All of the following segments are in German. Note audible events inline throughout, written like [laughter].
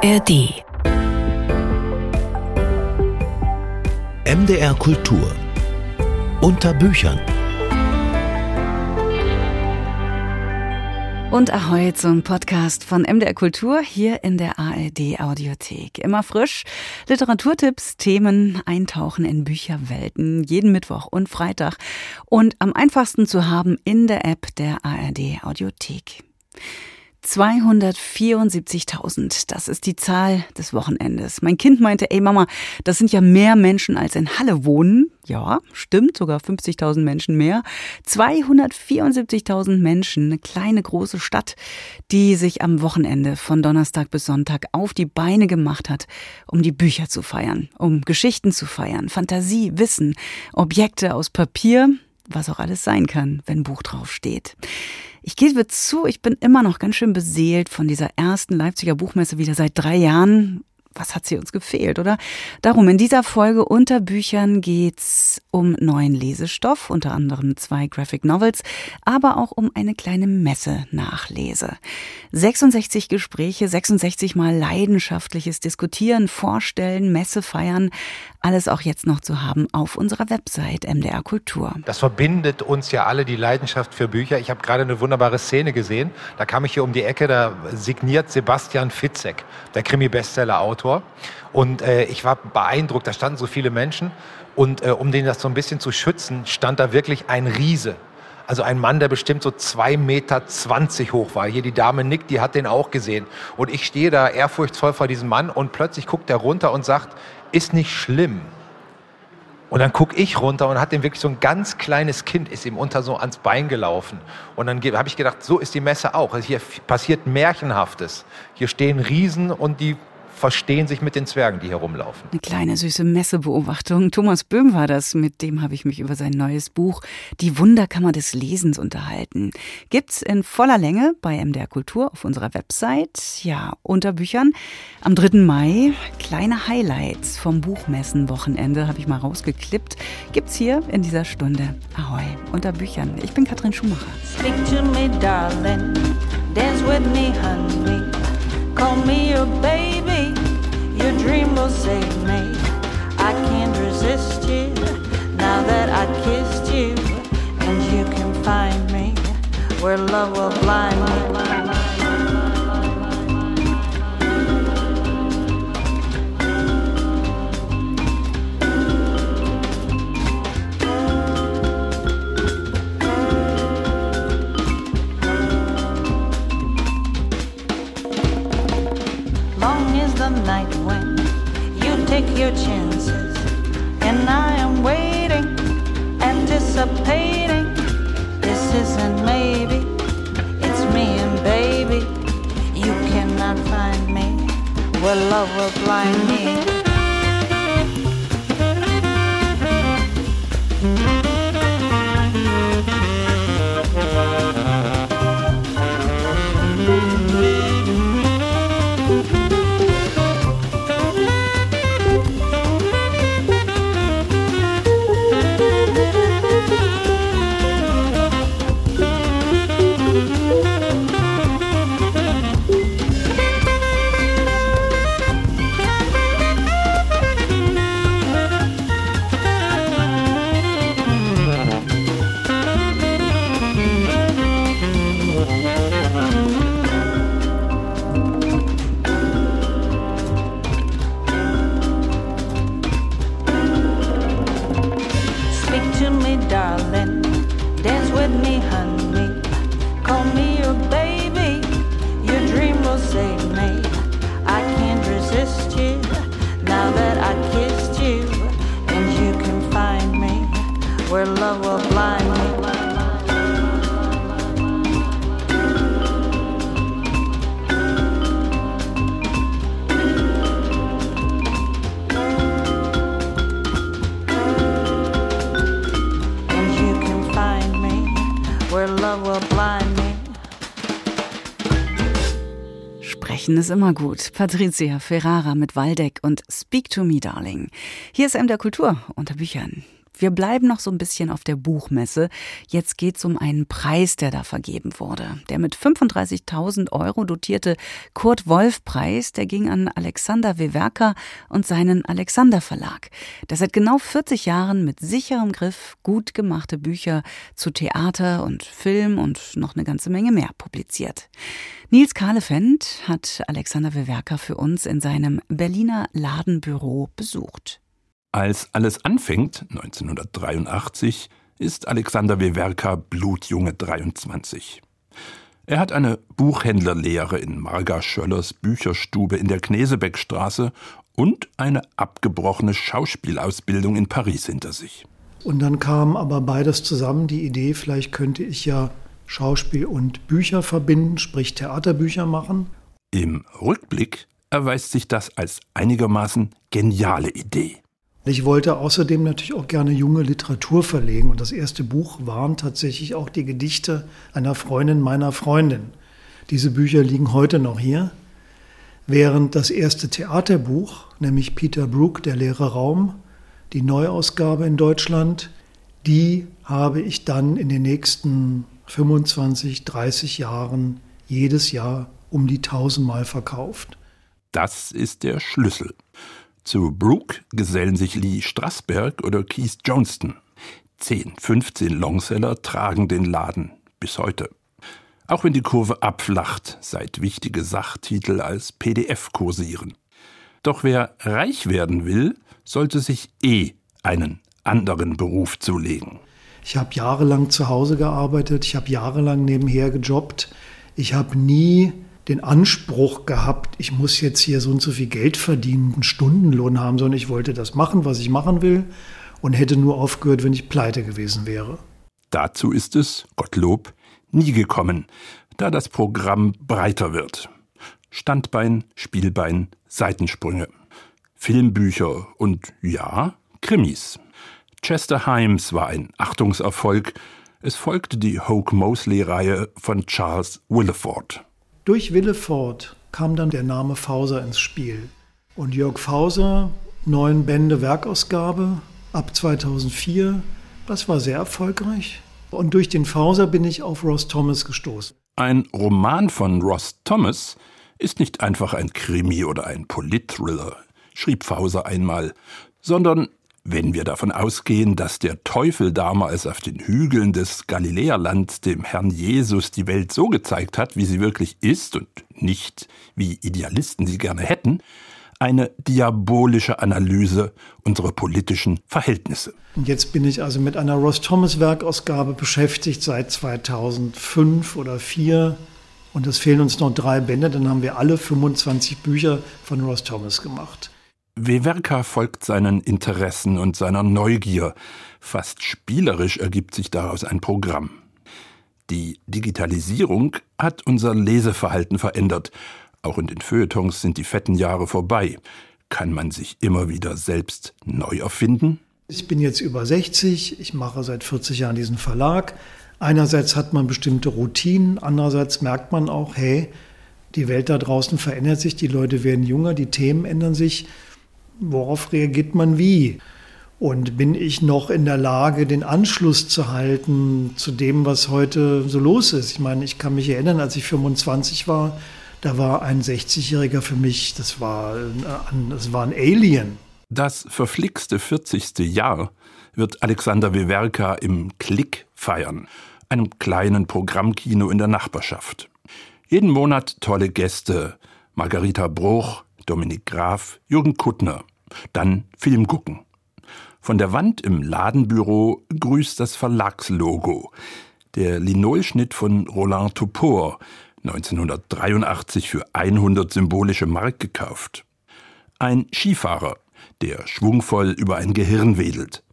ARD. MDR Kultur. Unter Büchern. Und Ahoi zum Podcast von MDR Kultur hier in der ARD Audiothek. Immer frisch. Literaturtipps, Themen, Eintauchen in Bücherwelten. Jeden Mittwoch und Freitag. Und am einfachsten zu haben in der App der ARD Audiothek. 274.000, das ist die Zahl des Wochenendes. Mein Kind meinte, ey Mama, das sind ja mehr Menschen als in Halle wohnen. Ja, stimmt, sogar 50.000 Menschen mehr. 274.000 Menschen, eine kleine große Stadt, die sich am Wochenende von Donnerstag bis Sonntag auf die Beine gemacht hat, um die Bücher zu feiern, um Geschichten zu feiern, Fantasie, Wissen, Objekte aus Papier, was auch alles sein kann, wenn Buch draufsteht. Ich gebe zu, ich bin immer noch ganz schön beseelt von dieser ersten Leipziger Buchmesse wieder seit drei Jahren was hat sie uns gefehlt, oder? Darum, in dieser Folge unter Büchern geht's um neuen Lesestoff, unter anderem zwei Graphic Novels, aber auch um eine kleine Messe-Nachlese. 66 Gespräche, 66 mal leidenschaftliches Diskutieren, Vorstellen, Messe feiern, alles auch jetzt noch zu haben auf unserer Website MDR Kultur. Das verbindet uns ja alle die Leidenschaft für Bücher. Ich habe gerade eine wunderbare Szene gesehen. Da kam ich hier um die Ecke, da signiert Sebastian Fitzek, der Krimi-Bestseller-Autor. Autor. Und äh, ich war beeindruckt, da standen so viele Menschen. Und äh, um den das so ein bisschen zu schützen, stand da wirklich ein Riese. Also ein Mann, der bestimmt so zwei Meter zwanzig hoch war. Hier die Dame Nick, die hat den auch gesehen. Und ich stehe da ehrfurchtsvoll vor diesem Mann und plötzlich guckt er runter und sagt, ist nicht schlimm. Und dann gucke ich runter und hat dem wirklich so ein ganz kleines Kind ist ihm unter so ans Bein gelaufen. Und dann habe ich gedacht, so ist die Messe auch. Also hier passiert Märchenhaftes. Hier stehen Riesen und die verstehen sich mit den Zwergen, die herumlaufen. Eine kleine süße Messebeobachtung. Thomas Böhm war das, mit dem habe ich mich über sein neues Buch Die Wunderkammer des Lesens unterhalten. Gibt's in voller Länge bei MDR Kultur auf unserer Website, ja, unter Büchern. Am 3. Mai kleine Highlights vom Buchmessenwochenende habe ich mal rausgeklippt. Gibt's hier in dieser Stunde. Ahoi, unter Büchern. Ich bin Katrin Schumacher. Speak to me, darling. Dance with me, honey. Call me your baby, your dream will save me. I can't resist you now that I kissed you, and you can find me where love will blind me. night take your chances. And I am waiting, anticipating. This isn't maybe, it's me and baby. You cannot find me where love will blind me. Ist immer gut. Patricia Ferrara mit Waldeck und Speak to Me, Darling. Hier ist M der Kultur unter Büchern. Wir bleiben noch so ein bisschen auf der Buchmesse. Jetzt geht es um einen Preis, der da vergeben wurde. Der mit 35.000 Euro dotierte Kurt-Wolf-Preis, der ging an Alexander Wewerka und seinen Alexander Verlag, der seit genau 40 Jahren mit sicherem Griff gut gemachte Bücher zu Theater und Film und noch eine ganze Menge mehr publiziert. Nils Kahlefeld hat Alexander Wewerka für uns in seinem Berliner Ladenbüro besucht. Als alles anfängt, 1983, ist Alexander Wewerka blutjunge 23. Er hat eine Buchhändlerlehre in Marga Schöllers Bücherstube in der Knesebeckstraße und eine abgebrochene Schauspielausbildung in Paris hinter sich. Und dann kam aber beides zusammen, die Idee, vielleicht könnte ich ja Schauspiel und Bücher verbinden, sprich Theaterbücher machen. Im Rückblick erweist sich das als einigermaßen geniale Idee. Ich wollte außerdem natürlich auch gerne junge Literatur verlegen und das erste Buch waren tatsächlich auch die Gedichte einer Freundin meiner Freundin. Diese Bücher liegen heute noch hier, während das erste Theaterbuch, nämlich Peter Brook, Der leere Raum, die Neuausgabe in Deutschland, die habe ich dann in den nächsten 25, 30 Jahren jedes Jahr um die tausendmal verkauft. Das ist der Schlüssel. Zu Brooke gesellen sich Lee Strasberg oder Keith Johnston. 10, 15 Longseller tragen den Laden bis heute. Auch wenn die Kurve abflacht, seit wichtige Sachtitel als PDF kursieren. Doch wer reich werden will, sollte sich eh einen anderen Beruf zulegen. Ich habe jahrelang zu Hause gearbeitet, ich habe jahrelang nebenher gejobbt. Ich habe nie den Anspruch gehabt, ich muss jetzt hier so und so viel Geld verdienen, einen Stundenlohn haben, sondern ich wollte das machen, was ich machen will und hätte nur aufgehört, wenn ich pleite gewesen wäre. Dazu ist es, Gottlob, nie gekommen, da das Programm breiter wird. Standbein, Spielbein, Seitensprünge, Filmbücher und ja, Krimis. Chester Himes war ein Achtungserfolg. Es folgte die Hoke Mosley-Reihe von Charles Willeford. Durch Willeford kam dann der Name Fauser ins Spiel. Und Jörg Fauser, neun Bände Werkausgabe ab 2004, das war sehr erfolgreich. Und durch den Fauser bin ich auf Ross Thomas gestoßen. Ein Roman von Ross Thomas ist nicht einfach ein Krimi oder ein Polit-Thriller, schrieb Fauser einmal, sondern wenn wir davon ausgehen, dass der Teufel damals auf den Hügeln des Galiläerlands dem Herrn Jesus die Welt so gezeigt hat, wie sie wirklich ist und nicht wie Idealisten sie gerne hätten, eine diabolische Analyse unserer politischen Verhältnisse. Jetzt bin ich also mit einer Ross Thomas Werkausgabe beschäftigt seit 2005 oder 2004 und es fehlen uns noch drei Bände, dann haben wir alle 25 Bücher von Ross Thomas gemacht. Wewerka folgt seinen Interessen und seiner Neugier. Fast spielerisch ergibt sich daraus ein Programm. Die Digitalisierung hat unser Leseverhalten verändert. Auch in den Feuilletons sind die fetten Jahre vorbei. Kann man sich immer wieder selbst neu erfinden? Ich bin jetzt über 60, ich mache seit 40 Jahren diesen Verlag. Einerseits hat man bestimmte Routinen, andererseits merkt man auch, hey, die Welt da draußen verändert sich, die Leute werden jünger, die Themen ändern sich worauf reagiert man wie? Und bin ich noch in der Lage, den Anschluss zu halten zu dem, was heute so los ist? Ich meine, ich kann mich erinnern, als ich 25 war, da war ein 60-Jähriger für mich, das war, das war ein Alien. Das verflixte 40. Jahr wird Alexander Wewerka im Klick feiern, einem kleinen Programmkino in der Nachbarschaft. Jeden Monat tolle Gäste, Margarita Bruch, Dominik Graf, Jürgen Kuttner. Dann Film gucken. Von der Wand im Ladenbüro grüßt das Verlagslogo. Der Linolschnitt von Roland Topor, 1983 für 100 symbolische Mark gekauft. Ein Skifahrer, der schwungvoll über ein Gehirn wedelt.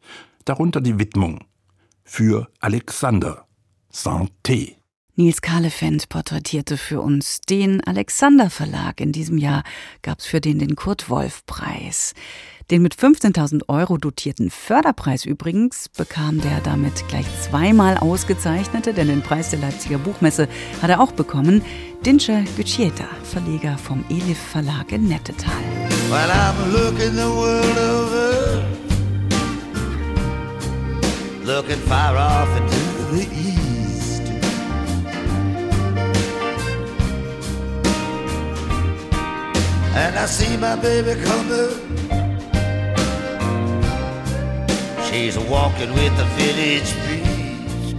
Darunter die Widmung. Für Alexander. Santé. Nils Kahlefeld porträtierte für uns den Alexander Verlag. In diesem Jahr gab es für den den Kurt Wolf Preis. Den mit 15.000 Euro dotierten Förderpreis übrigens bekam der damit gleich zweimal ausgezeichnete, denn den Preis der Leipziger Buchmesse hat er auch bekommen. Dinsche Gütschieta, Verleger vom Elif Verlag in Nettetal. Well, And I see my baby coming. She's walking with the village priest.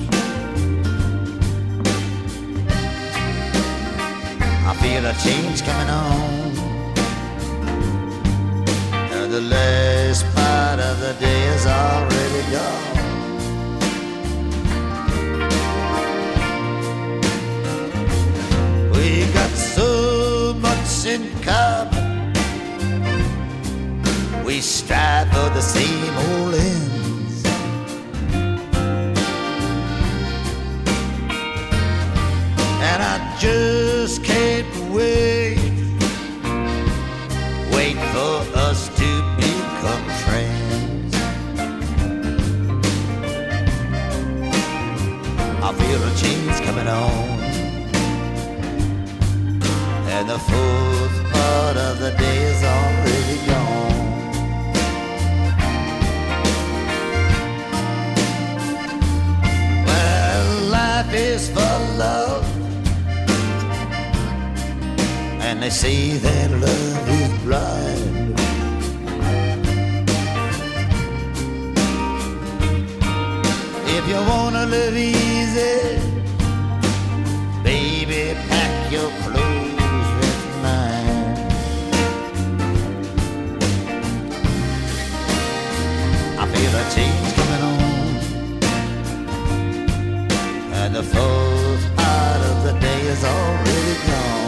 I feel a change coming on. And the last part of the day is already common. We strive for the same old ends. They say that love is blind. If you wanna live easy, baby, pack your clothes with mine. I feel a change coming on, and the fourth part of the day is already gone.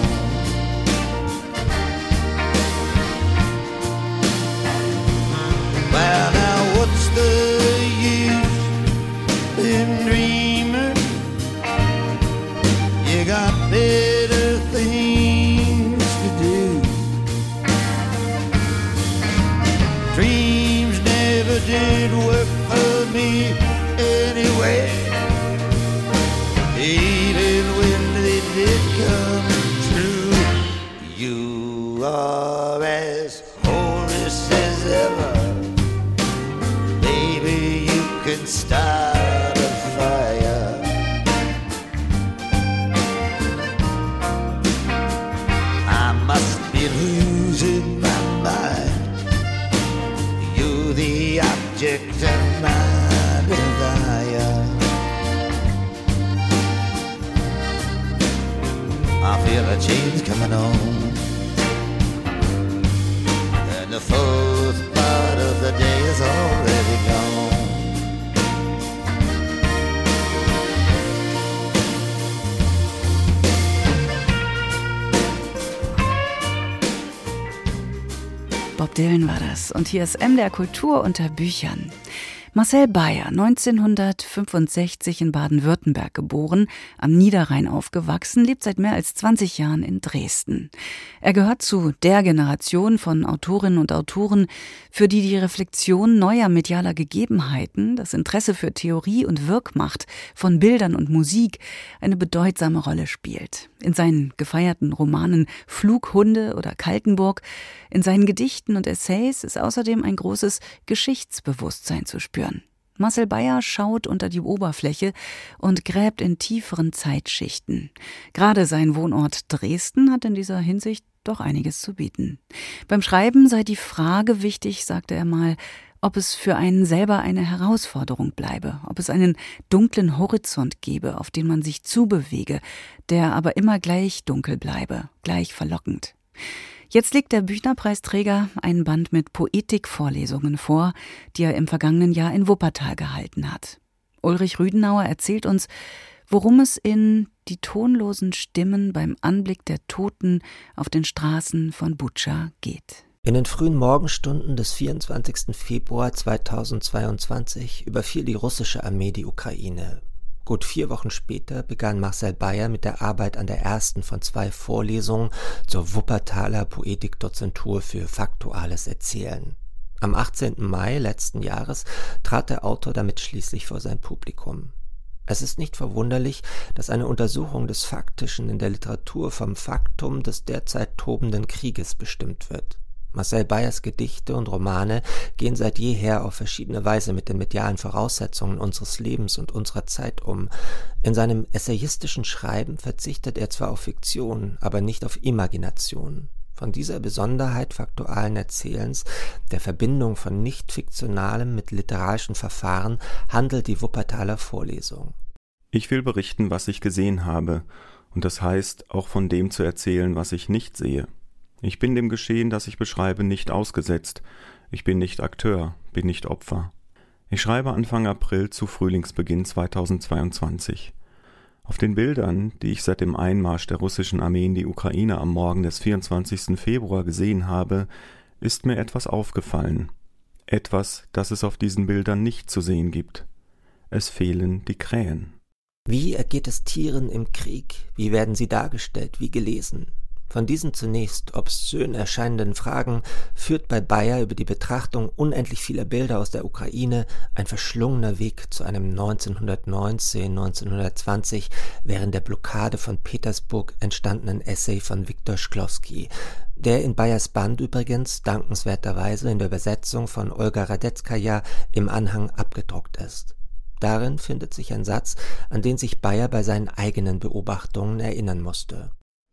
Did work for me anyway. Coming on. And the fourth part of the day is already gone. Bob Dylan war das. Und hier ist MDR Kultur unter Büchern. Marcel Bayer, 1965 in Baden-Württemberg geboren, am Niederrhein aufgewachsen, lebt seit mehr als 20 Jahren in Dresden. Er gehört zu der Generation von Autorinnen und Autoren, für die die Reflexion neuer medialer Gegebenheiten, das Interesse für Theorie und Wirkmacht von Bildern und Musik eine bedeutsame Rolle spielt. In seinen gefeierten Romanen Flughunde oder Kaltenburg, in seinen Gedichten und Essays ist außerdem ein großes Geschichtsbewusstsein zu spüren. Marcel Bayer schaut unter die Oberfläche und gräbt in tieferen Zeitschichten. Gerade sein Wohnort Dresden hat in dieser Hinsicht doch einiges zu bieten. Beim Schreiben sei die Frage wichtig, sagte er mal, ob es für einen selber eine Herausforderung bleibe, ob es einen dunklen Horizont gebe, auf den man sich zubewege, der aber immer gleich dunkel bleibe, gleich verlockend. Jetzt legt der Büchnerpreisträger einen Band mit Poetikvorlesungen vor, die er im vergangenen Jahr in Wuppertal gehalten hat. Ulrich Rüdenauer erzählt uns, worum es in Die tonlosen Stimmen beim Anblick der Toten auf den Straßen von Butscha geht. In den frühen Morgenstunden des 24. Februar 2022 überfiel die russische Armee die Ukraine. Gut vier Wochen später begann Marcel Bayer mit der Arbeit an der ersten von zwei Vorlesungen zur Wuppertaler Poetikdozentur für faktuales Erzählen. Am 18. Mai letzten Jahres trat der Autor damit schließlich vor sein Publikum. Es ist nicht verwunderlich, dass eine Untersuchung des Faktischen in der Literatur vom Faktum des derzeit tobenden Krieges bestimmt wird. Marcel Bayers Gedichte und Romane gehen seit jeher auf verschiedene Weise mit den medialen Voraussetzungen unseres Lebens und unserer Zeit um. In seinem essayistischen Schreiben verzichtet er zwar auf Fiktion, aber nicht auf Imagination. Von dieser Besonderheit faktualen Erzählens, der Verbindung von nicht fiktionalem mit literarischen Verfahren, handelt die Wuppertaler Vorlesung. Ich will berichten, was ich gesehen habe, und das heißt, auch von dem zu erzählen, was ich nicht sehe. Ich bin dem Geschehen, das ich beschreibe, nicht ausgesetzt. Ich bin nicht Akteur, bin nicht Opfer. Ich schreibe Anfang April zu Frühlingsbeginn 2022. Auf den Bildern, die ich seit dem Einmarsch der russischen Armee in die Ukraine am Morgen des 24. Februar gesehen habe, ist mir etwas aufgefallen. Etwas, das es auf diesen Bildern nicht zu sehen gibt. Es fehlen die Krähen. Wie ergeht es Tieren im Krieg? Wie werden sie dargestellt? Wie gelesen? Von diesen zunächst obszön erscheinenden Fragen führt bei Bayer über die Betrachtung unendlich vieler Bilder aus der Ukraine ein verschlungener Weg zu einem 1919-1920 während der Blockade von Petersburg entstandenen Essay von Viktor Schklowski, der in Bayers Band übrigens dankenswerterweise in der Übersetzung von Olga Radetzkaja im Anhang abgedruckt ist. Darin findet sich ein Satz, an den sich Bayer bei seinen eigenen Beobachtungen erinnern musste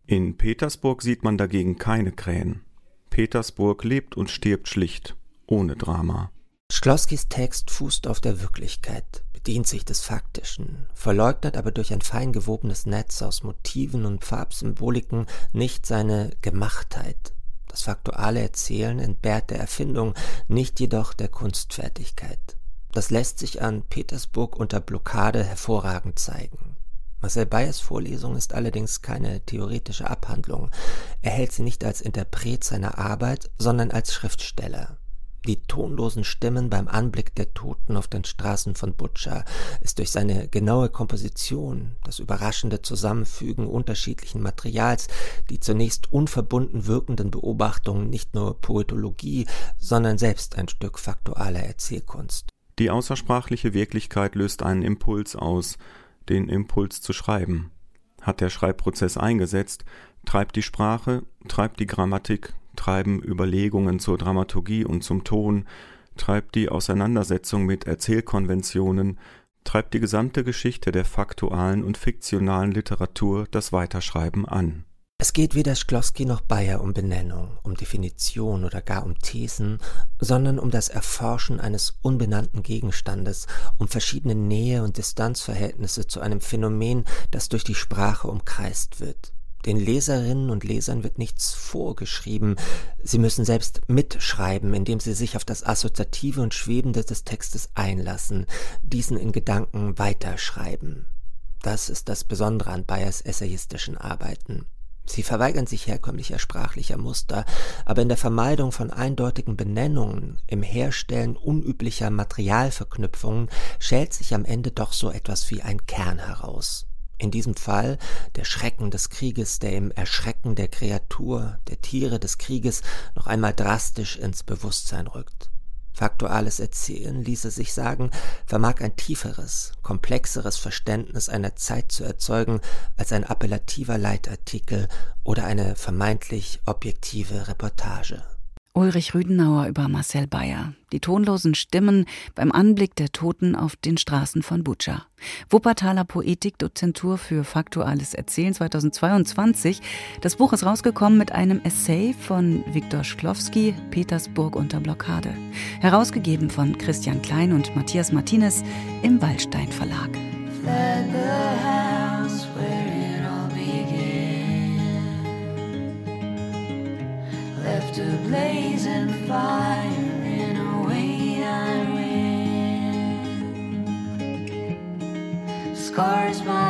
in Petersburg sieht man dagegen keine Krähen. Petersburg lebt und stirbt schlicht, ohne Drama. Schloskis Text fußt auf der Wirklichkeit, bedient sich des Faktischen, verleugnet aber durch ein fein gewobenes Netz aus Motiven und Farbsymboliken nicht seine Gemachtheit. Das faktuale Erzählen entbehrt der Erfindung, nicht jedoch der Kunstfertigkeit. Das lässt sich an Petersburg unter Blockade hervorragend zeigen. Marcel Bayers Vorlesung ist allerdings keine theoretische Abhandlung. Er hält sie nicht als Interpret seiner Arbeit, sondern als Schriftsteller. Die tonlosen Stimmen beim Anblick der Toten auf den Straßen von Butscha ist durch seine genaue Komposition, das überraschende Zusammenfügen unterschiedlichen Materials, die zunächst unverbunden wirkenden Beobachtungen nicht nur Poetologie, sondern selbst ein Stück faktualer Erzählkunst. Die außersprachliche Wirklichkeit löst einen Impuls aus, den Impuls zu schreiben. Hat der Schreibprozess eingesetzt, treibt die Sprache, treibt die Grammatik, treiben Überlegungen zur Dramaturgie und zum Ton, treibt die Auseinandersetzung mit Erzählkonventionen, treibt die gesamte Geschichte der faktualen und fiktionalen Literatur das Weiterschreiben an. Es geht weder Schklowski noch Bayer um Benennung, um Definition oder gar um Thesen, sondern um das Erforschen eines unbenannten Gegenstandes, um verschiedene Nähe- und Distanzverhältnisse zu einem Phänomen, das durch die Sprache umkreist wird. Den Leserinnen und Lesern wird nichts vorgeschrieben, sie müssen selbst mitschreiben, indem sie sich auf das Assoziative und Schwebende des Textes einlassen, diesen in Gedanken weiterschreiben. Das ist das Besondere an Bayers essayistischen Arbeiten. Sie verweigern sich herkömmlicher sprachlicher Muster, aber in der Vermeidung von eindeutigen Benennungen, im Herstellen unüblicher Materialverknüpfungen schält sich am Ende doch so etwas wie ein Kern heraus. In diesem Fall der Schrecken des Krieges, der im Erschrecken der Kreatur, der Tiere des Krieges noch einmal drastisch ins Bewusstsein rückt. Faktuales Erzählen, ließe sich sagen, vermag ein tieferes, komplexeres Verständnis einer Zeit zu erzeugen als ein appellativer Leitartikel oder eine vermeintlich objektive Reportage. Ulrich Rüdenauer über Marcel Bayer. Die tonlosen Stimmen beim Anblick der Toten auf den Straßen von Butscha. Wuppertaler Poetik-Dozentur für faktuales Erzählen 2022. Das Buch ist rausgekommen mit einem Essay von Viktor Schklowski, Petersburg unter Blockade. Herausgegeben von Christian Klein und Matthias Martinez im Wallstein Verlag. Left a blazing fire in a way I ran. Scars might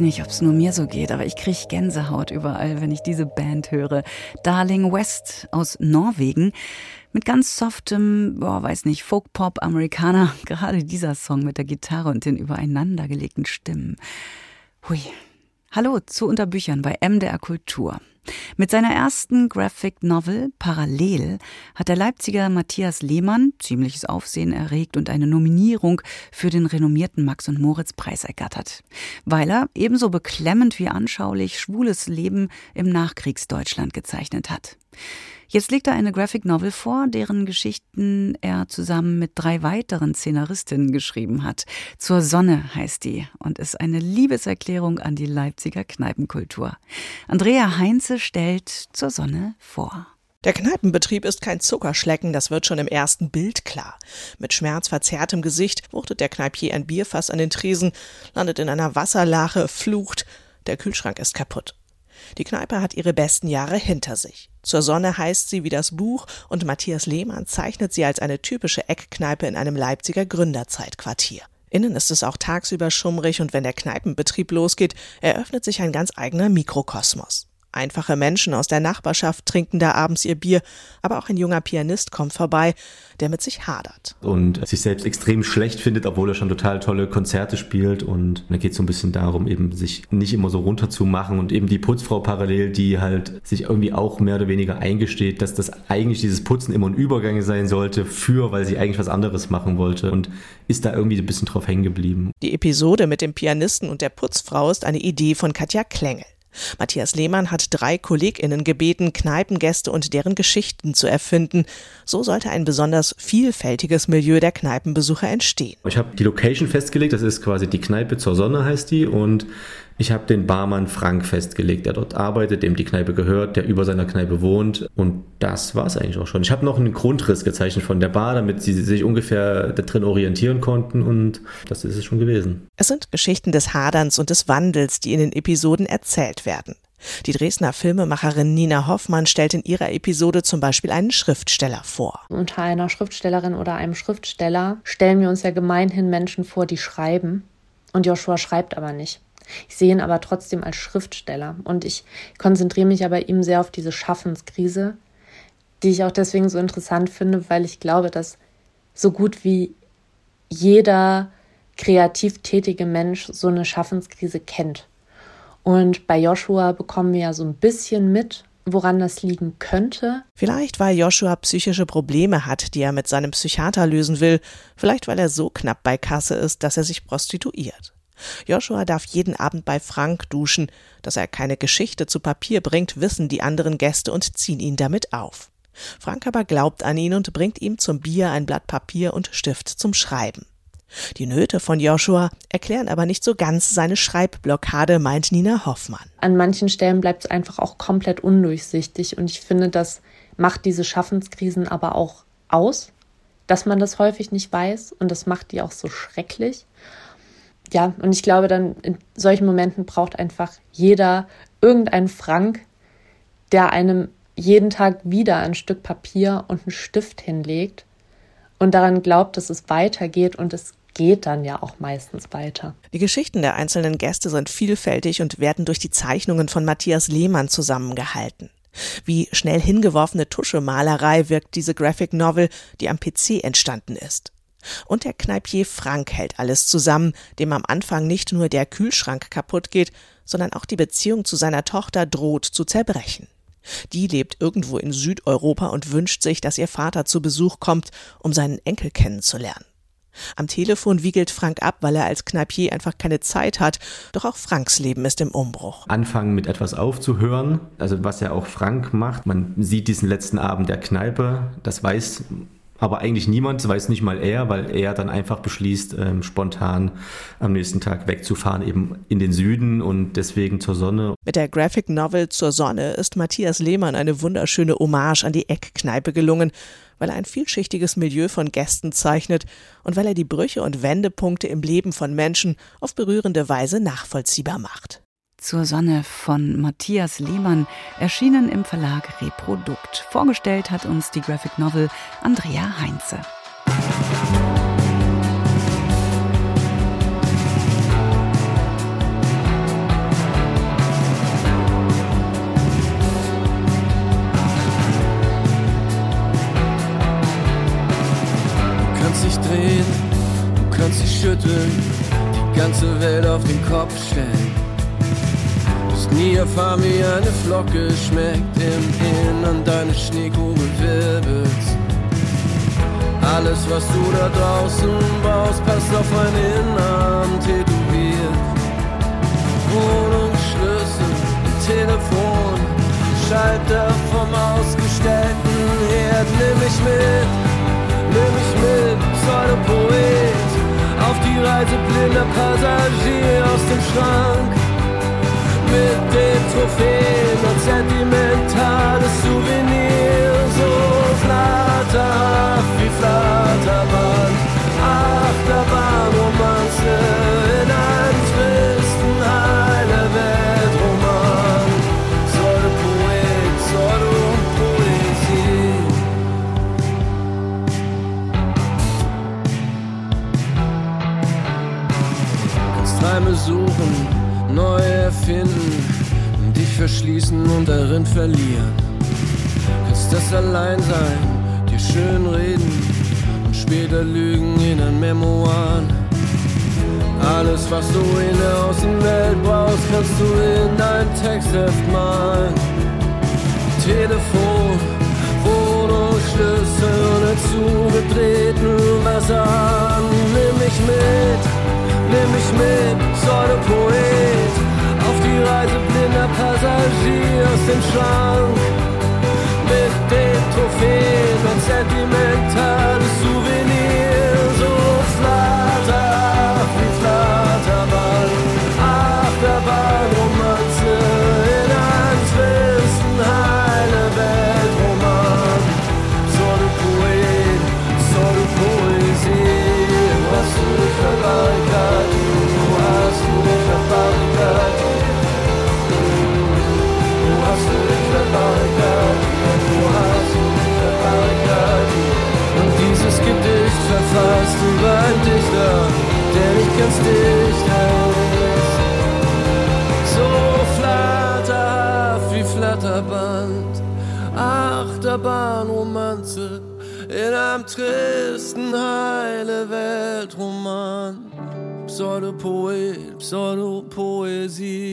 weiß nicht, ob es nur mir so geht, aber ich kriege Gänsehaut überall, wenn ich diese Band höre. Darling West aus Norwegen mit ganz softem, boah, weiß nicht, Folk-Pop, Amerikaner. [laughs] Gerade dieser Song mit der Gitarre und den übereinandergelegten Stimmen. Hui. Hallo zu Unterbüchern bei MDR Kultur. Mit seiner ersten Graphic Novel Parallel hat der Leipziger Matthias Lehmann ziemliches Aufsehen erregt und eine Nominierung für den renommierten Max und Moritz Preis ergattert, weil er ebenso beklemmend wie anschaulich schwules Leben im Nachkriegsdeutschland gezeichnet hat. Jetzt legt er eine Graphic Novel vor, deren Geschichten er zusammen mit drei weiteren Szenaristinnen geschrieben hat. Zur Sonne heißt die und ist eine Liebeserklärung an die Leipziger Kneipenkultur. Andrea Heinze stellt Zur Sonne vor. Der Kneipenbetrieb ist kein Zuckerschlecken, das wird schon im ersten Bild klar. Mit schmerzverzerrtem Gesicht wuchtet der Kneipier ein Bierfass an den Tresen, landet in einer Wasserlache, flucht. Der Kühlschrank ist kaputt. Die Kneipe hat ihre besten Jahre hinter sich. Zur Sonne heißt sie wie das Buch und Matthias Lehmann zeichnet sie als eine typische Eckkneipe in einem Leipziger Gründerzeitquartier. Innen ist es auch tagsüber schummrig und wenn der Kneipenbetrieb losgeht, eröffnet sich ein ganz eigener Mikrokosmos. Einfache Menschen aus der Nachbarschaft trinken da abends ihr Bier, aber auch ein junger Pianist kommt vorbei, der mit sich hadert. Und sich selbst extrem schlecht findet, obwohl er schon total tolle Konzerte spielt. Und da geht es so ein bisschen darum, eben sich nicht immer so runterzumachen und eben die Putzfrau parallel, die halt sich irgendwie auch mehr oder weniger eingesteht, dass das eigentlich dieses Putzen immer ein Übergang sein sollte für, weil sie eigentlich was anderes machen wollte und ist da irgendwie ein bisschen drauf hängen geblieben. Die Episode mit dem Pianisten und der Putzfrau ist eine Idee von Katja Klengel. Matthias Lehmann hat drei KollegInnen gebeten, Kneipengäste und deren Geschichten zu erfinden. So sollte ein besonders vielfältiges Milieu der Kneipenbesucher entstehen. Ich habe die Location festgelegt, das ist quasi die Kneipe zur Sonne heißt die und ich habe den Barmann Frank festgelegt, der dort arbeitet, dem die Kneipe gehört, der über seiner Kneipe wohnt und das war es eigentlich auch schon. Ich habe noch einen Grundriss gezeichnet von der Bar, damit sie sich ungefähr da drin orientieren konnten und das ist es schon gewesen. Es sind Geschichten des Haderns und des Wandels, die in den Episoden erzählt werden. Die Dresdner Filmemacherin Nina Hoffmann stellt in ihrer Episode zum Beispiel einen Schriftsteller vor. Unter einer Schriftstellerin oder einem Schriftsteller stellen wir uns ja gemeinhin Menschen vor, die schreiben. Und Joshua schreibt aber nicht. Ich sehe ihn aber trotzdem als Schriftsteller und ich konzentriere mich aber ihm sehr auf diese Schaffenskrise, die ich auch deswegen so interessant finde, weil ich glaube, dass so gut wie jeder kreativ tätige Mensch so eine Schaffenskrise kennt. Und bei Joshua bekommen wir ja so ein bisschen mit, woran das liegen könnte. Vielleicht, weil Joshua psychische Probleme hat, die er mit seinem Psychiater lösen will. Vielleicht, weil er so knapp bei Kasse ist, dass er sich prostituiert. Joshua darf jeden Abend bei Frank duschen. Dass er keine Geschichte zu Papier bringt, wissen die anderen Gäste und ziehen ihn damit auf. Frank aber glaubt an ihn und bringt ihm zum Bier ein Blatt Papier und Stift zum Schreiben. Die Nöte von Joshua erklären aber nicht so ganz seine Schreibblockade, meint Nina Hoffmann. An manchen Stellen bleibt es einfach auch komplett undurchsichtig und ich finde, das macht diese Schaffenskrisen aber auch aus, dass man das häufig nicht weiß und das macht die auch so schrecklich. Ja, und ich glaube, dann in solchen Momenten braucht einfach jeder irgendeinen Frank, der einem jeden Tag wieder ein Stück Papier und einen Stift hinlegt und daran glaubt, dass es weitergeht und es geht dann ja auch meistens weiter. Die Geschichten der einzelnen Gäste sind vielfältig und werden durch die Zeichnungen von Matthias Lehmann zusammengehalten. Wie schnell hingeworfene Tuschemalerei wirkt diese Graphic Novel, die am PC entstanden ist. Und der Kneipier Frank hält alles zusammen, dem am Anfang nicht nur der Kühlschrank kaputt geht, sondern auch die Beziehung zu seiner Tochter droht zu zerbrechen. Die lebt irgendwo in Südeuropa und wünscht sich, dass ihr Vater zu Besuch kommt, um seinen Enkel kennenzulernen. Am Telefon wiegelt Frank ab, weil er als Kneipier einfach keine Zeit hat. Doch auch Franks Leben ist im Umbruch. Anfangen mit etwas aufzuhören, also was ja auch Frank macht. Man sieht diesen letzten Abend der Kneipe, das weiß aber eigentlich niemand, weiß nicht mal er, weil er dann einfach beschließt, ähm, spontan am nächsten Tag wegzufahren, eben in den Süden und deswegen zur Sonne. Mit der Graphic Novel Zur Sonne ist Matthias Lehmann eine wunderschöne Hommage an die Eckkneipe gelungen, weil er ein vielschichtiges Milieu von Gästen zeichnet und weil er die Brüche und Wendepunkte im Leben von Menschen auf berührende Weise nachvollziehbar macht zur Sonne von Matthias Lehmann, erschienen im Verlag Reprodukt. Vorgestellt hat uns die Graphic Novel Andrea Heinze. Du kannst dich drehen, du kannst dich schütteln, die ganze Welt auf den Kopf stellen erfahren, wie eine Flocke schmeckt im Innern deines Schneekugel wirbelt. Alles, was du da draußen baust, passt auf ein Innern tätowiert. Wohnungsschlüssel, Telefon, Schalter vom ausgestellten Herd. Nimm mich mit, nimm mich mit, Pseudopoet. Auf die Reise blinder Passagier aus dem Schrank mit den Trophäen und sentimentales Souvenir. So flatterhaft wie Flatterbahn, Achterbahn, Romanze in einem tristen heile Weltroman. Pseudo Poet, Pseudo Poesie. Kannst Träume suchen neu erfinden, dich verschließen und darin verlieren. Kannst das Alleinsein dir schön reden und später lügen in ein Memoir. Alles, was du in der Außenwelt brauchst, kannst du in dein Textheft malen. Telefon, Wohnungsschlüssel und zugedrehten Wasser. Nimm mich mit, nimm mich mit, Pseudopoet die Reise blinder Passagier aus dem Schrank. Mit den Trophäen und sentimentales ganz dicht ist. So flatterhaft wie Flatterband, Achterbahnromanze in einem tristen, heile Weltroman. Pseudopoet, Pseudopoesie.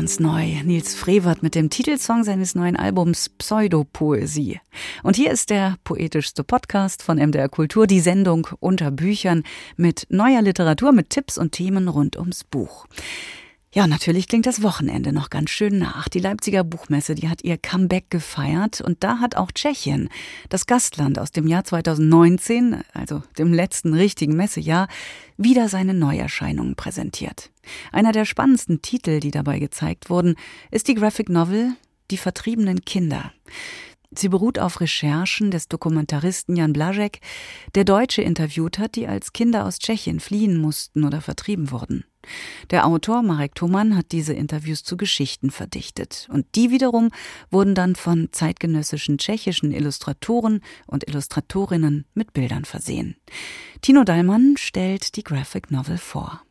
Ganz neu, Nils Frevert mit dem Titelsong seines neuen Albums Pseudopoesie. Und hier ist der poetischste Podcast von MDR Kultur, die Sendung Unter Büchern mit neuer Literatur, mit Tipps und Themen rund ums Buch. Ja, natürlich klingt das Wochenende noch ganz schön nach. Die Leipziger Buchmesse, die hat ihr Comeback gefeiert und da hat auch Tschechien, das Gastland aus dem Jahr 2019, also dem letzten richtigen Messejahr, wieder seine Neuerscheinungen präsentiert. Einer der spannendsten Titel, die dabei gezeigt wurden, ist die Graphic Novel Die vertriebenen Kinder. Sie beruht auf Recherchen des Dokumentaristen Jan Blažek, der Deutsche interviewt hat, die als Kinder aus Tschechien fliehen mussten oder vertrieben wurden. Der Autor Marek Thoman hat diese Interviews zu Geschichten verdichtet und die wiederum wurden dann von zeitgenössischen tschechischen Illustratoren und Illustratorinnen mit Bildern versehen. Tino Dallmann stellt die Graphic Novel vor.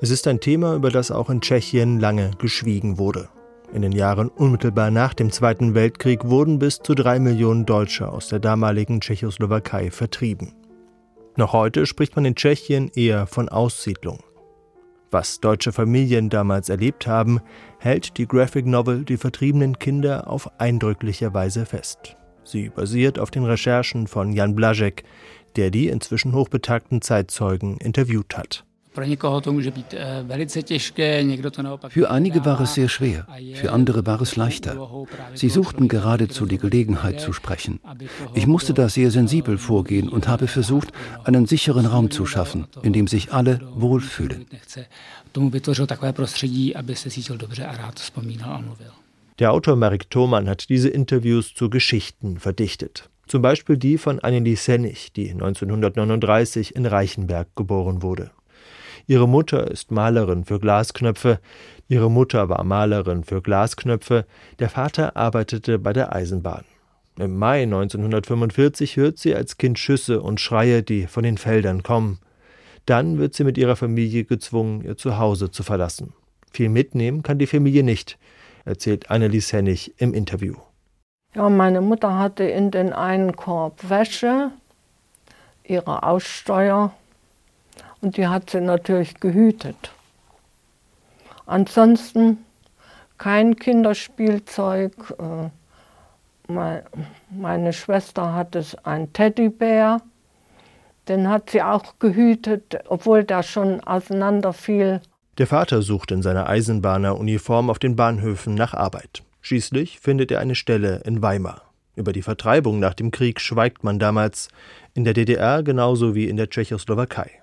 Es ist ein Thema, über das auch in Tschechien lange geschwiegen wurde. In den Jahren unmittelbar nach dem Zweiten Weltkrieg wurden bis zu drei Millionen Deutsche aus der damaligen Tschechoslowakei vertrieben. Noch heute spricht man in Tschechien eher von Aussiedlung. Was deutsche Familien damals erlebt haben, hält die Graphic Novel Die vertriebenen Kinder auf eindrückliche Weise fest. Sie basiert auf den Recherchen von Jan Blažek, der die inzwischen hochbetagten Zeitzeugen interviewt hat. Für einige war es sehr schwer, für andere war es leichter. Sie suchten geradezu die Gelegenheit zu sprechen. Ich musste da sehr sensibel vorgehen und habe versucht, einen sicheren Raum zu schaffen, in dem sich alle wohlfühlen. Der Autor Marek Thoman hat diese Interviews zu Geschichten verdichtet. Zum Beispiel die von Annelie Sennig, die 1939 in Reichenberg geboren wurde. Ihre Mutter ist Malerin für Glasknöpfe, ihre Mutter war Malerin für Glasknöpfe, der Vater arbeitete bei der Eisenbahn. Im Mai 1945 hört sie als Kind Schüsse und Schreie, die von den Feldern kommen. Dann wird sie mit ihrer Familie gezwungen, ihr Zuhause zu verlassen. Viel mitnehmen kann die Familie nicht, erzählt Annelies Hennig im Interview. Ja, meine Mutter hatte in den einen Korb Wäsche, ihre Aussteuer und die hat sie natürlich gehütet. Ansonsten kein Kinderspielzeug. Äh, meine Schwester hatte einen Teddybär, den hat sie auch gehütet, obwohl der schon auseinanderfiel. Der Vater sucht in seiner Eisenbahneruniform auf den Bahnhöfen nach Arbeit. Schließlich findet er eine Stelle in Weimar. Über die Vertreibung nach dem Krieg schweigt man damals, in der DDR genauso wie in der Tschechoslowakei.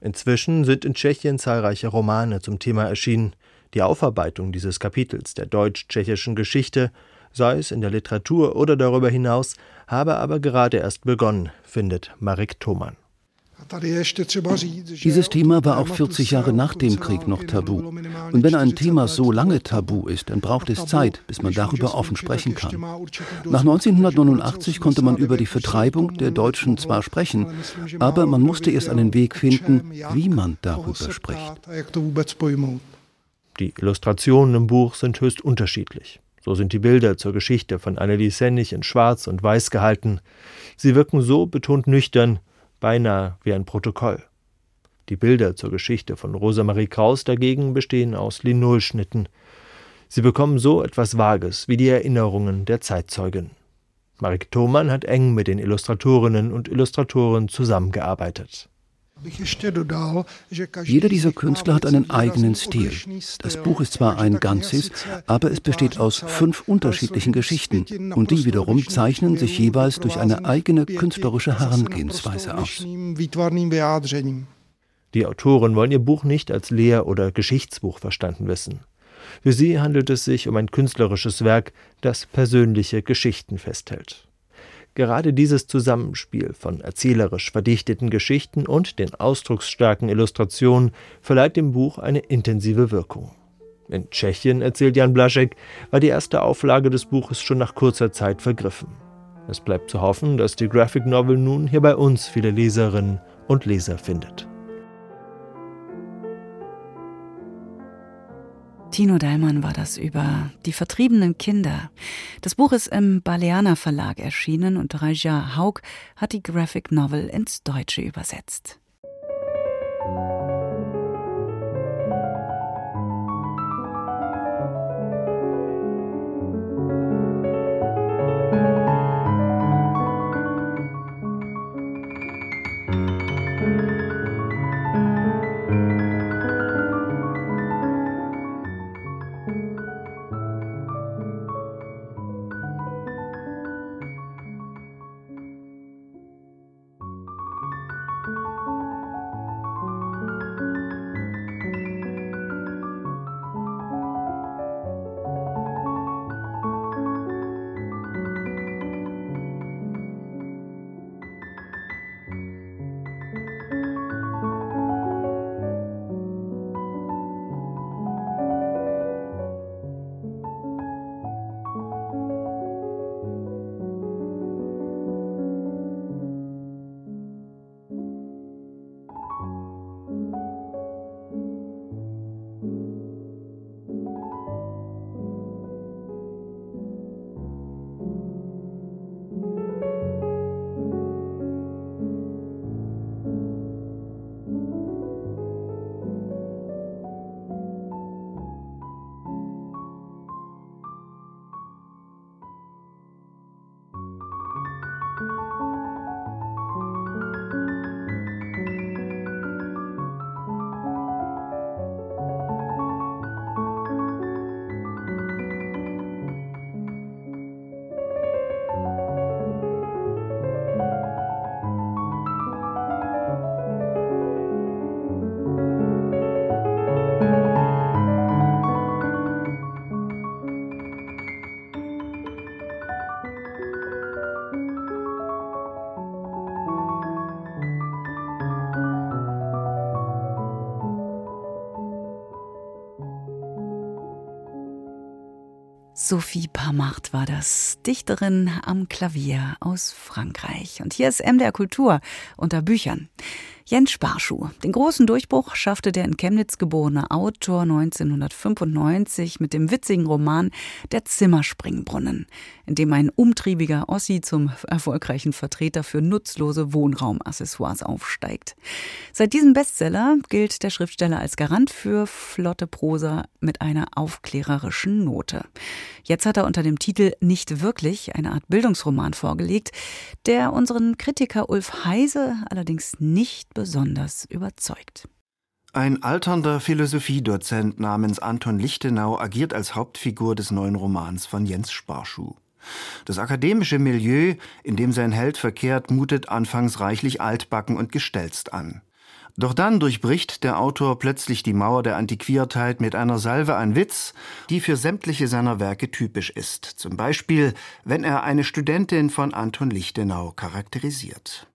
Inzwischen sind in Tschechien zahlreiche Romane zum Thema erschienen. Die Aufarbeitung dieses Kapitels der deutsch-tschechischen Geschichte, sei es in der Literatur oder darüber hinaus, habe aber gerade erst begonnen, findet Marek Thoman. Dieses Thema war auch 40 Jahre nach dem Krieg noch tabu. Und wenn ein Thema so lange tabu ist, dann braucht es Zeit, bis man darüber offen sprechen kann. Nach 1989 konnte man über die Vertreibung der Deutschen zwar sprechen, aber man musste erst einen Weg finden, wie man darüber spricht. Die Illustrationen im Buch sind höchst unterschiedlich. So sind die Bilder zur Geschichte von Annelies Sennig in Schwarz und Weiß gehalten. Sie wirken so betont nüchtern, beinahe wie ein Protokoll. Die Bilder zur Geschichte von Rosamarie Kraus dagegen bestehen aus Linolschnitten. Sie bekommen so etwas Vages wie die Erinnerungen der Zeitzeugin. Marek Thoman hat eng mit den Illustratorinnen und Illustratoren zusammengearbeitet. Jeder dieser Künstler hat einen eigenen Stil. Das Buch ist zwar ein Ganzes, aber es besteht aus fünf unterschiedlichen Geschichten und die wiederum zeichnen sich jeweils durch eine eigene künstlerische Herangehensweise aus. Die Autoren wollen ihr Buch nicht als Lehr- oder Geschichtsbuch verstanden wissen. Für sie handelt es sich um ein künstlerisches Werk, das persönliche Geschichten festhält. Gerade dieses Zusammenspiel von erzählerisch verdichteten Geschichten und den ausdrucksstarken Illustrationen verleiht dem Buch eine intensive Wirkung. In Tschechien, erzählt Jan Blaschek, war die erste Auflage des Buches schon nach kurzer Zeit vergriffen. Es bleibt zu hoffen, dass die Graphic Novel nun hier bei uns viele Leserinnen und Leser findet. Tino Dallmann war das über die vertriebenen Kinder. Das Buch ist im Baleana Verlag erschienen und Raja Haug hat die Graphic Novel ins Deutsche übersetzt. Sophie Parmacht war das, Dichterin am Klavier aus Frankreich. Und hier ist MDR Kultur unter Büchern. Jens Sparschuh. Den großen Durchbruch schaffte der in Chemnitz geborene Autor 1995 mit dem witzigen Roman Der Zimmerspringbrunnen, in dem ein umtriebiger Ossi zum erfolgreichen Vertreter für nutzlose Wohnraumaccessoires aufsteigt. Seit diesem Bestseller gilt der Schriftsteller als Garant für flotte Prosa mit einer aufklärerischen Note. Jetzt hat er unter dem Titel Nicht wirklich eine Art Bildungsroman vorgelegt, der unseren Kritiker Ulf Heise allerdings nicht besonders überzeugt. Ein alternder Philosophiedozent namens Anton Lichtenau agiert als Hauptfigur des neuen Romans von Jens Sparschuh. Das akademische Milieu, in dem sein Held verkehrt, mutet anfangs reichlich altbacken und gestelzt an. Doch dann durchbricht der Autor plötzlich die Mauer der Antiquiertheit mit einer Salve an Witz, die für sämtliche seiner Werke typisch ist. Zum Beispiel, wenn er eine Studentin von Anton Lichtenau charakterisiert.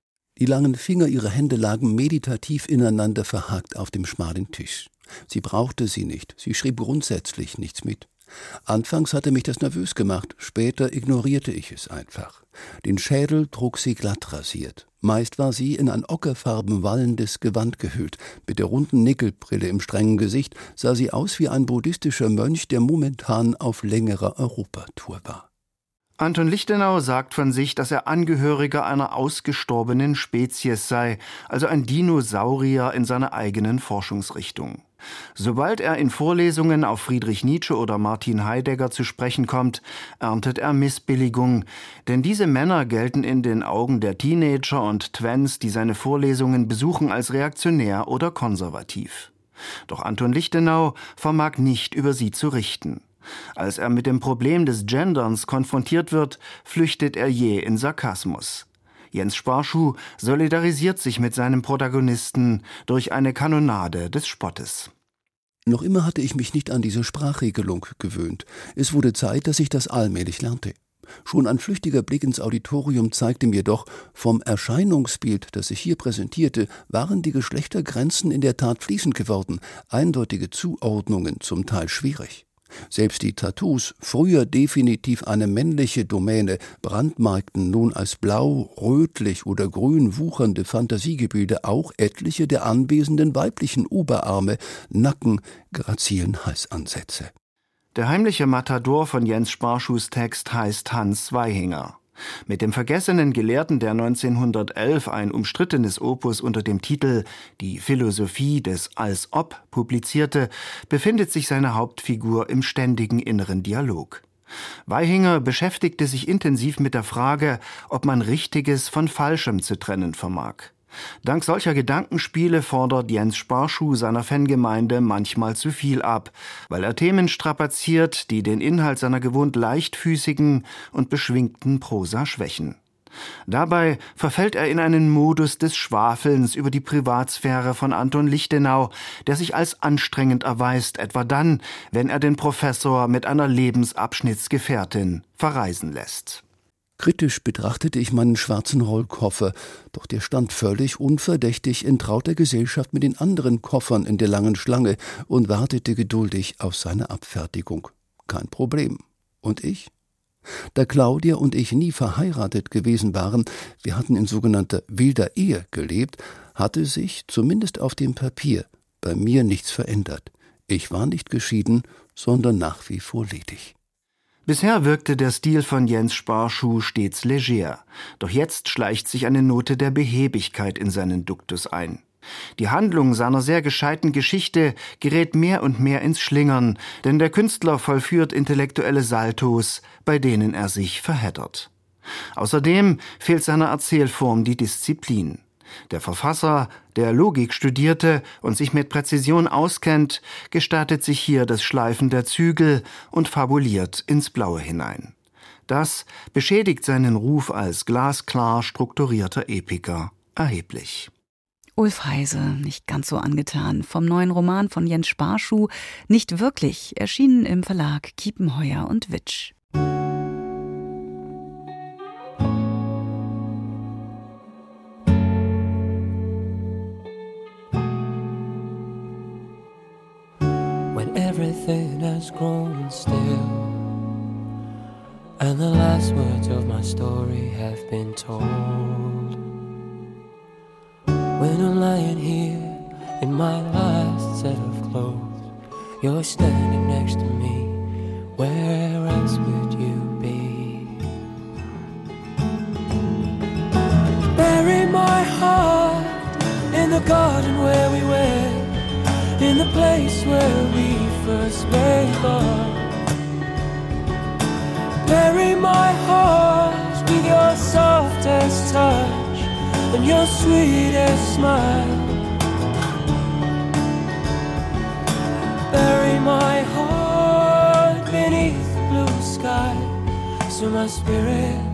Die langen Finger ihrer Hände lagen meditativ ineinander verhakt auf dem schmalen Tisch. Sie brauchte sie nicht, sie schrieb grundsätzlich nichts mit. Anfangs hatte mich das nervös gemacht, später ignorierte ich es einfach. Den Schädel trug sie glatt rasiert. Meist war sie in ein ockerfarben wallendes Gewand gehüllt. Mit der runden Nickelbrille im strengen Gesicht sah sie aus wie ein buddhistischer Mönch, der momentan auf längerer Europatour war. Anton Lichtenau sagt von sich, dass er Angehöriger einer ausgestorbenen Spezies sei, also ein Dinosaurier in seiner eigenen Forschungsrichtung. Sobald er in Vorlesungen auf Friedrich Nietzsche oder Martin Heidegger zu sprechen kommt, erntet er Missbilligung, denn diese Männer gelten in den Augen der Teenager und Twens, die seine Vorlesungen besuchen, als reaktionär oder konservativ. Doch Anton Lichtenau vermag nicht über sie zu richten. Als er mit dem Problem des Genderns konfrontiert wird, flüchtet er je in Sarkasmus. Jens Sparschuh solidarisiert sich mit seinem Protagonisten durch eine Kanonade des Spottes. Noch immer hatte ich mich nicht an diese Sprachregelung gewöhnt. Es wurde Zeit, dass ich das allmählich lernte. Schon ein flüchtiger Blick ins Auditorium zeigte mir doch, vom Erscheinungsbild, das sich hier präsentierte, waren die Geschlechtergrenzen in der Tat fließend geworden, eindeutige Zuordnungen zum Teil schwierig. Selbst die Tattoos, früher definitiv eine männliche Domäne, brandmarkten nun als blau, rötlich oder grün wuchernde Fantasiegebilde auch etliche der anwesenden weiblichen Oberarme, Nacken, grazilen Halsansätze. Der heimliche Matador von Jens Sparschuhs Text heißt Hans Zweihinger. Mit dem vergessenen Gelehrten, der 1911 ein umstrittenes Opus unter dem Titel Die Philosophie des Als-Ob publizierte, befindet sich seine Hauptfigur im ständigen inneren Dialog. Weihinger beschäftigte sich intensiv mit der Frage, ob man Richtiges von Falschem zu trennen vermag. Dank solcher Gedankenspiele fordert Jens Sparschuh seiner Fangemeinde manchmal zu viel ab, weil er Themen strapaziert, die den Inhalt seiner gewohnt leichtfüßigen und beschwingten Prosa schwächen. Dabei verfällt er in einen Modus des Schwafelns über die Privatsphäre von Anton Lichtenau, der sich als anstrengend erweist, etwa dann, wenn er den Professor mit einer Lebensabschnittsgefährtin verreisen lässt. Kritisch betrachtete ich meinen schwarzen Rollkoffer, doch der stand völlig unverdächtig in trauter Gesellschaft mit den anderen Koffern in der langen Schlange und wartete geduldig auf seine Abfertigung. Kein Problem. Und ich? Da Claudia und ich nie verheiratet gewesen waren, wir hatten in sogenannter wilder Ehe gelebt, hatte sich, zumindest auf dem Papier, bei mir nichts verändert. Ich war nicht geschieden, sondern nach wie vor ledig. Bisher wirkte der Stil von Jens Sparschuh stets leger, doch jetzt schleicht sich eine Note der Behäbigkeit in seinen Duktus ein. Die Handlung seiner sehr gescheiten Geschichte gerät mehr und mehr ins Schlingern, denn der Künstler vollführt intellektuelle Saltos, bei denen er sich verheddert. Außerdem fehlt seiner Erzählform die Disziplin. Der Verfasser, der Logik studierte und sich mit Präzision auskennt, gestattet sich hier das Schleifen der Zügel und fabuliert ins Blaue hinein. Das beschädigt seinen Ruf als glasklar strukturierter Epiker erheblich. Ulf Heise, nicht ganz so angetan vom neuen Roman von Jens Sparschuh, nicht wirklich, erschienen im Verlag Kiepenheuer und Witsch. Has grown still and the last words of my story have been told. When I'm lying here in my last set of clothes, you're standing next to me. Where else would you be? Bury my heart in the garden where we were, in the place where we first love. Bury my heart with your softest touch and your sweetest smile. Bury my heart beneath the blue sky so my spirit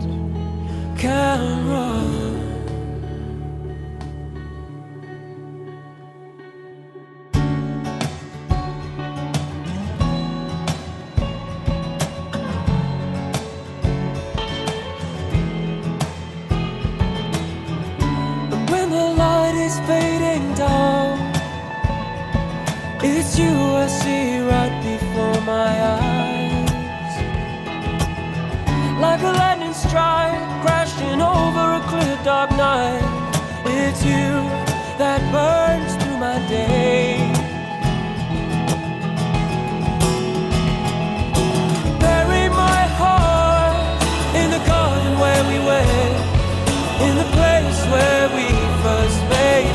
can run. Fading down. It's you I see right before my eyes. Like a lightning strike crashing over a clear dark night. It's you that burns through my day. Bury my heart in the garden where we went in the place where we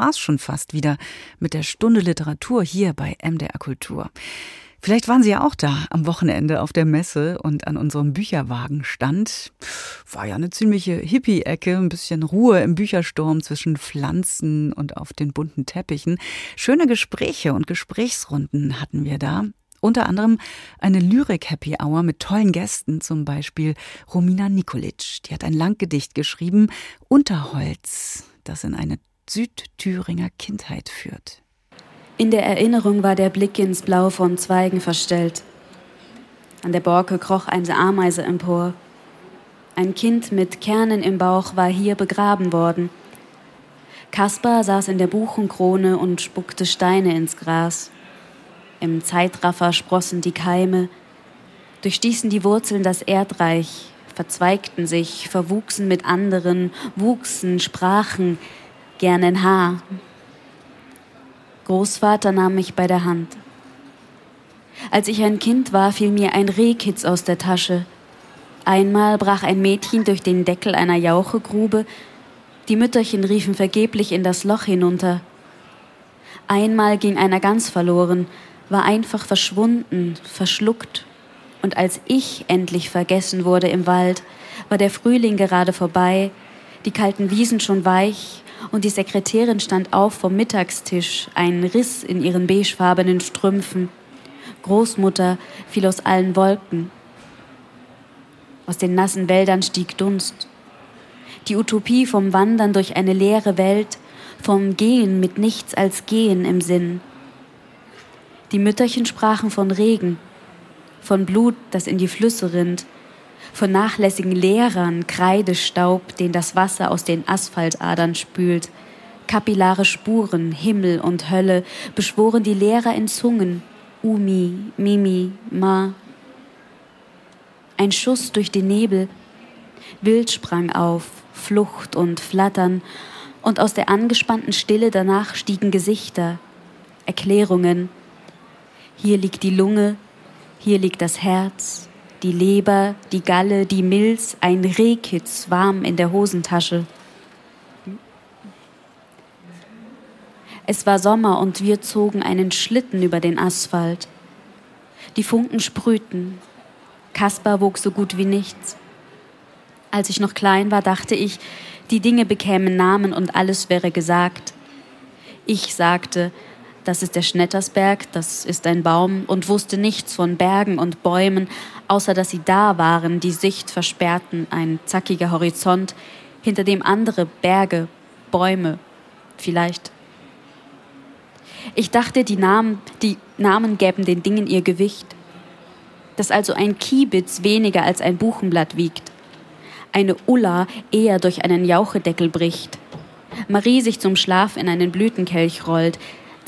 war's schon fast wieder mit der Stunde Literatur hier bei MDR Kultur. Vielleicht waren Sie ja auch da am Wochenende auf der Messe und an unserem Bücherwagenstand. War ja eine ziemliche Hippie-Ecke, ein bisschen Ruhe im Büchersturm zwischen Pflanzen und auf den bunten Teppichen. Schöne Gespräche und Gesprächsrunden hatten wir da. Unter anderem eine Lyrik-Happy Hour mit tollen Gästen, zum Beispiel Romina Nikolic. Die hat ein Langgedicht geschrieben, Unterholz, das in eine Südthüringer Kindheit führt. In der Erinnerung war der Blick ins Blau von Zweigen verstellt. An der Borke kroch eine Ameise empor. Ein Kind mit Kernen im Bauch war hier begraben worden. Kaspar saß in der Buchenkrone und spuckte Steine ins Gras. Im Zeitraffer sprossen die Keime, durchstießen die Wurzeln das Erdreich, verzweigten sich, verwuchsen mit anderen, wuchsen, sprachen, gern ein Haar. Großvater nahm mich bei der Hand. Als ich ein Kind war, fiel mir ein Rehkitz aus der Tasche. Einmal brach ein Mädchen durch den Deckel einer Jauchegrube, die Mütterchen riefen vergeblich in das Loch hinunter. Einmal ging einer ganz verloren, war einfach verschwunden, verschluckt. Und als ich endlich vergessen wurde im Wald, war der Frühling gerade vorbei, die kalten Wiesen schon weich und die Sekretärin stand auf vom Mittagstisch, ein Riss in ihren beigefarbenen Strümpfen. Großmutter fiel aus allen Wolken. Aus den nassen Wäldern stieg Dunst. Die Utopie vom Wandern durch eine leere Welt, vom Gehen mit nichts als Gehen im Sinn. Die Mütterchen sprachen von Regen, von Blut, das in die Flüsse rinnt, von nachlässigen Lehrern, Kreidestaub, den das Wasser aus den Asphaltadern spült. Kapillare Spuren, Himmel und Hölle beschworen die Lehrer in Zungen. Umi, Mimi, Ma. Ein Schuss durch den Nebel. Wild sprang auf, Flucht und Flattern, und aus der angespannten Stille danach stiegen Gesichter, Erklärungen, hier liegt die Lunge, hier liegt das Herz, die Leber, die Galle, die Milz, ein Rehkitz warm in der Hosentasche. Es war Sommer und wir zogen einen Schlitten über den Asphalt. Die Funken sprühten. Kaspar wog so gut wie nichts. Als ich noch klein war, dachte ich, die Dinge bekämen Namen und alles wäre gesagt. Ich sagte, das ist der Schnettersberg, das ist ein Baum und wusste nichts von Bergen und Bäumen, außer dass sie da waren, die Sicht versperrten, ein zackiger Horizont, hinter dem andere Berge, Bäume, vielleicht. Ich dachte, die Namen, die Namen gäben den Dingen ihr Gewicht, dass also ein Kiebitz weniger als ein Buchenblatt wiegt, eine Ulla eher durch einen Jauchedeckel bricht, Marie sich zum Schlaf in einen Blütenkelch rollt,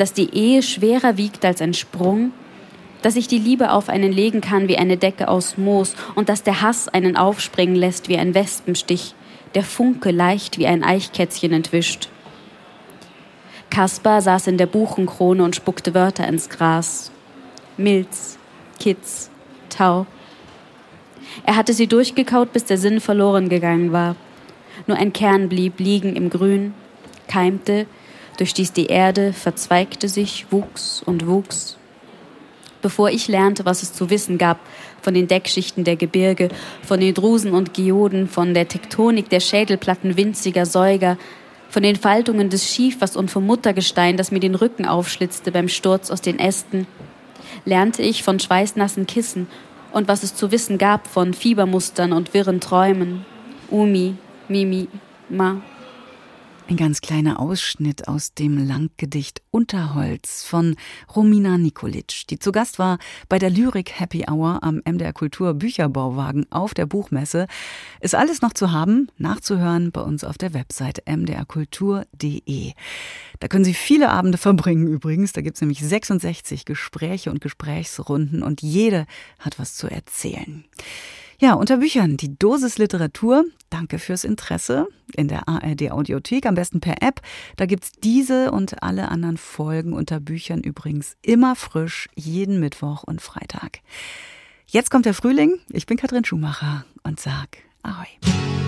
dass die Ehe schwerer wiegt als ein Sprung, dass sich die Liebe auf einen legen kann wie eine Decke aus Moos und dass der Hass einen aufspringen lässt wie ein Wespenstich, der Funke leicht wie ein Eichkätzchen entwischt. Kaspar saß in der Buchenkrone und spuckte Wörter ins Gras. Milz, Kitz, Tau. Er hatte sie durchgekaut, bis der Sinn verloren gegangen war. Nur ein Kern blieb liegen im Grün, keimte, durchstieß die Erde, verzweigte sich, wuchs und wuchs. Bevor ich lernte, was es zu wissen gab von den Deckschichten der Gebirge, von den Drusen und Geoden, von der Tektonik der Schädelplatten winziger Säuger, von den Faltungen des Schiefers und vom Muttergestein, das mir den Rücken aufschlitzte beim Sturz aus den Ästen, lernte ich von schweißnassen Kissen und was es zu wissen gab von Fiebermustern und wirren Träumen. Umi, Mimi, Ma. Ein ganz kleiner Ausschnitt aus dem Langgedicht Unterholz von Romina Nikolic, die zu Gast war bei der Lyrik Happy Hour am MDR Kultur Bücherbauwagen auf der Buchmesse. Ist alles noch zu haben, nachzuhören bei uns auf der Website mdrkultur.de. Da können Sie viele Abende verbringen übrigens. Da gibt es nämlich 66 Gespräche und Gesprächsrunden und jede hat was zu erzählen. Ja, unter Büchern die Dosis Literatur. Danke fürs Interesse. In der ARD Audiothek, am besten per App. Da gibt's diese und alle anderen Folgen unter Büchern übrigens immer frisch, jeden Mittwoch und Freitag. Jetzt kommt der Frühling. Ich bin Katrin Schumacher und sag Ahoi.